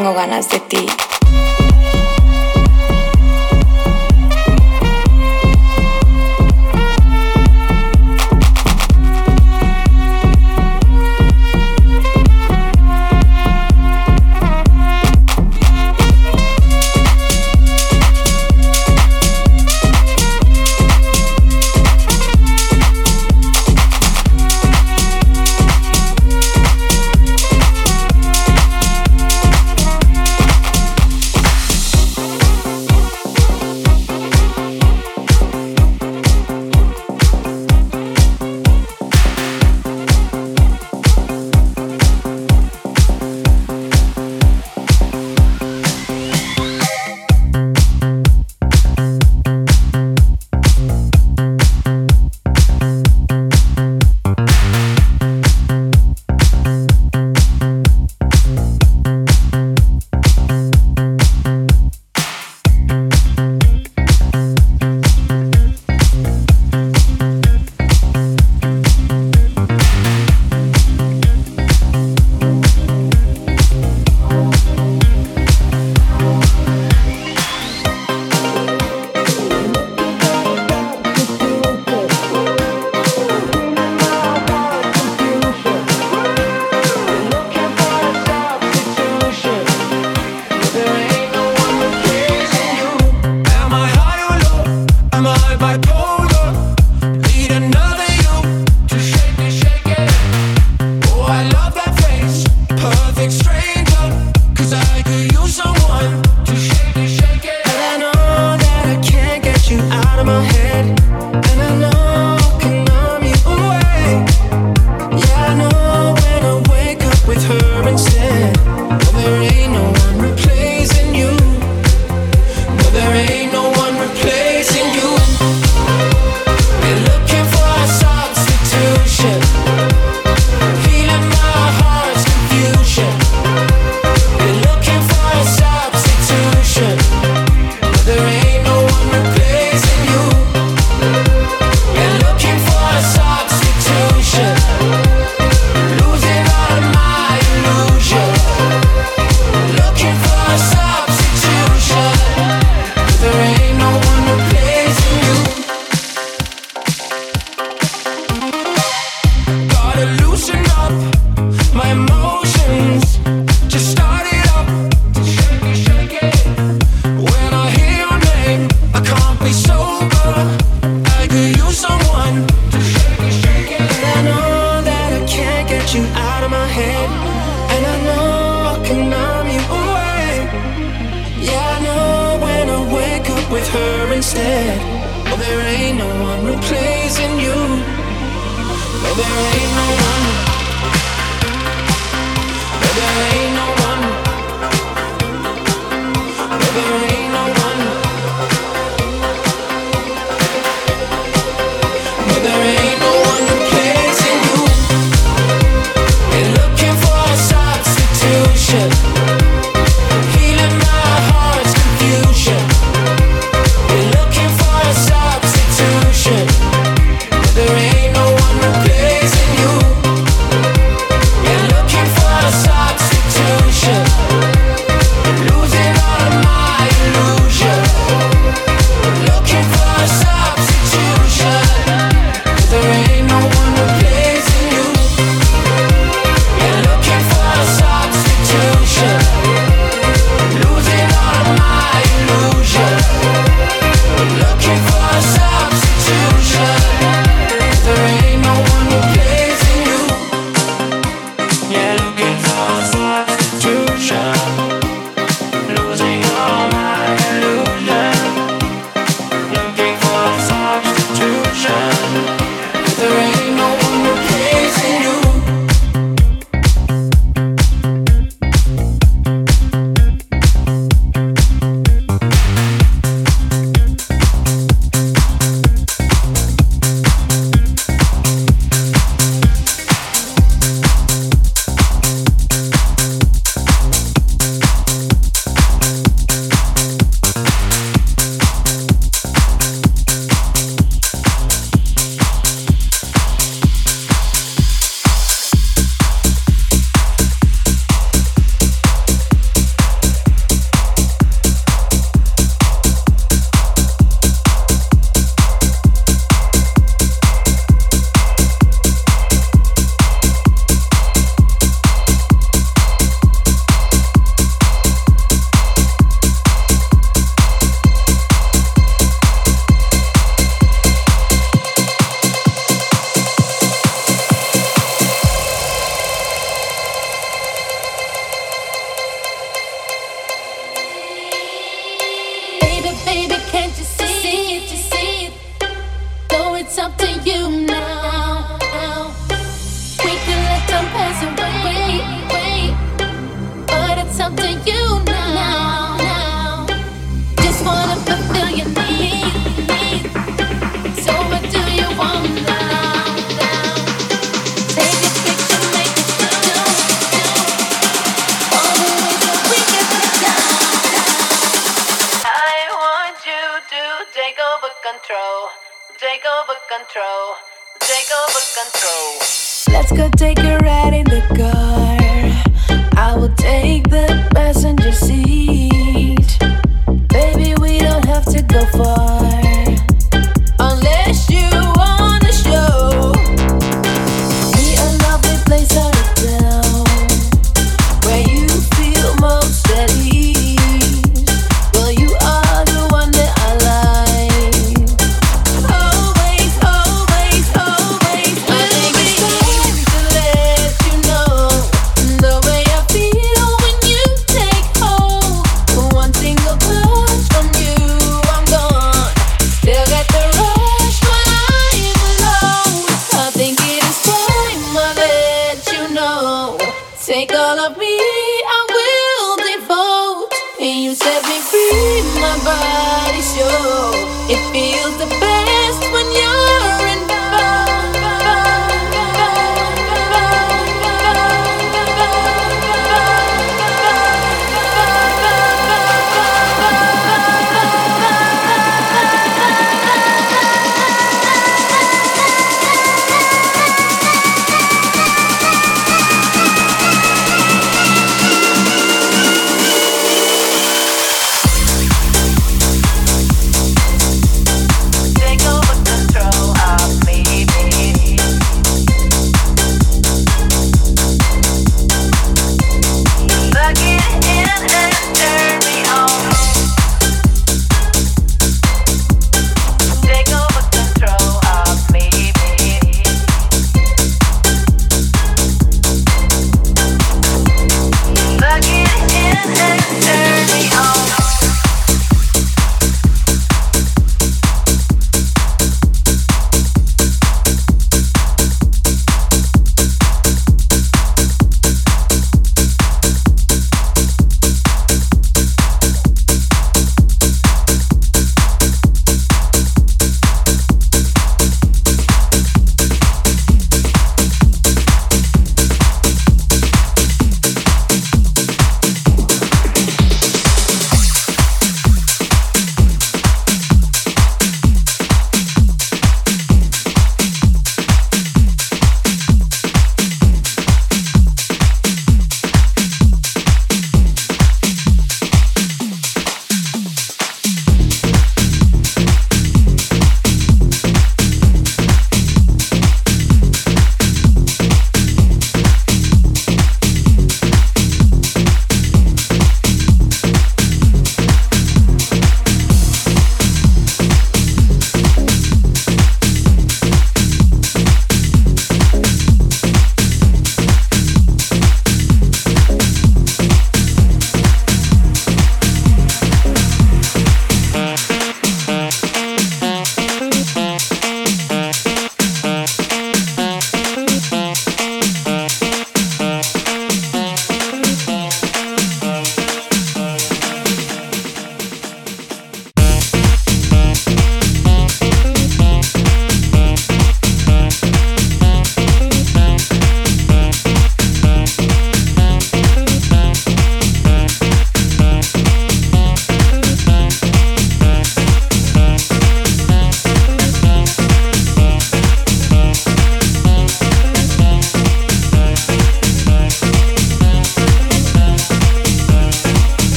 Tengo ganas de ti.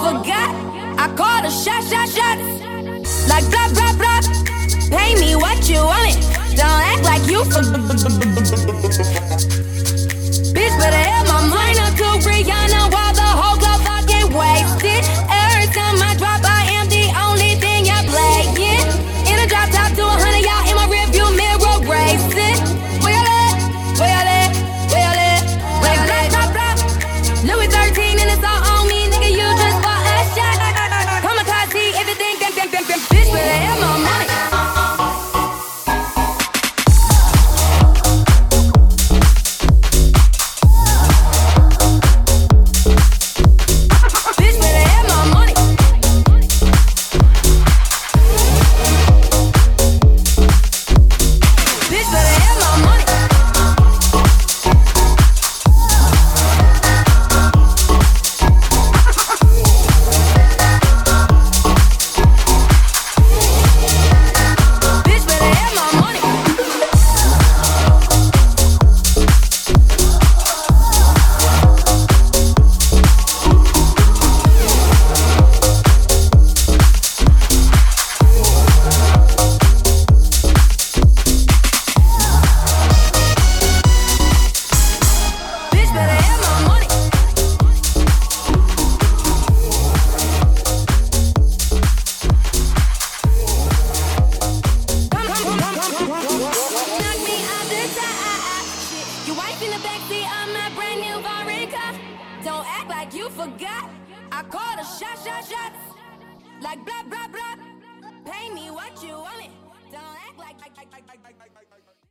forgot. I called a shot, shot, shot. Like blah, blah, blah. Pay me what you want it. Don't act like you forgot. Bitch, better have my mind up to Rihanna. Why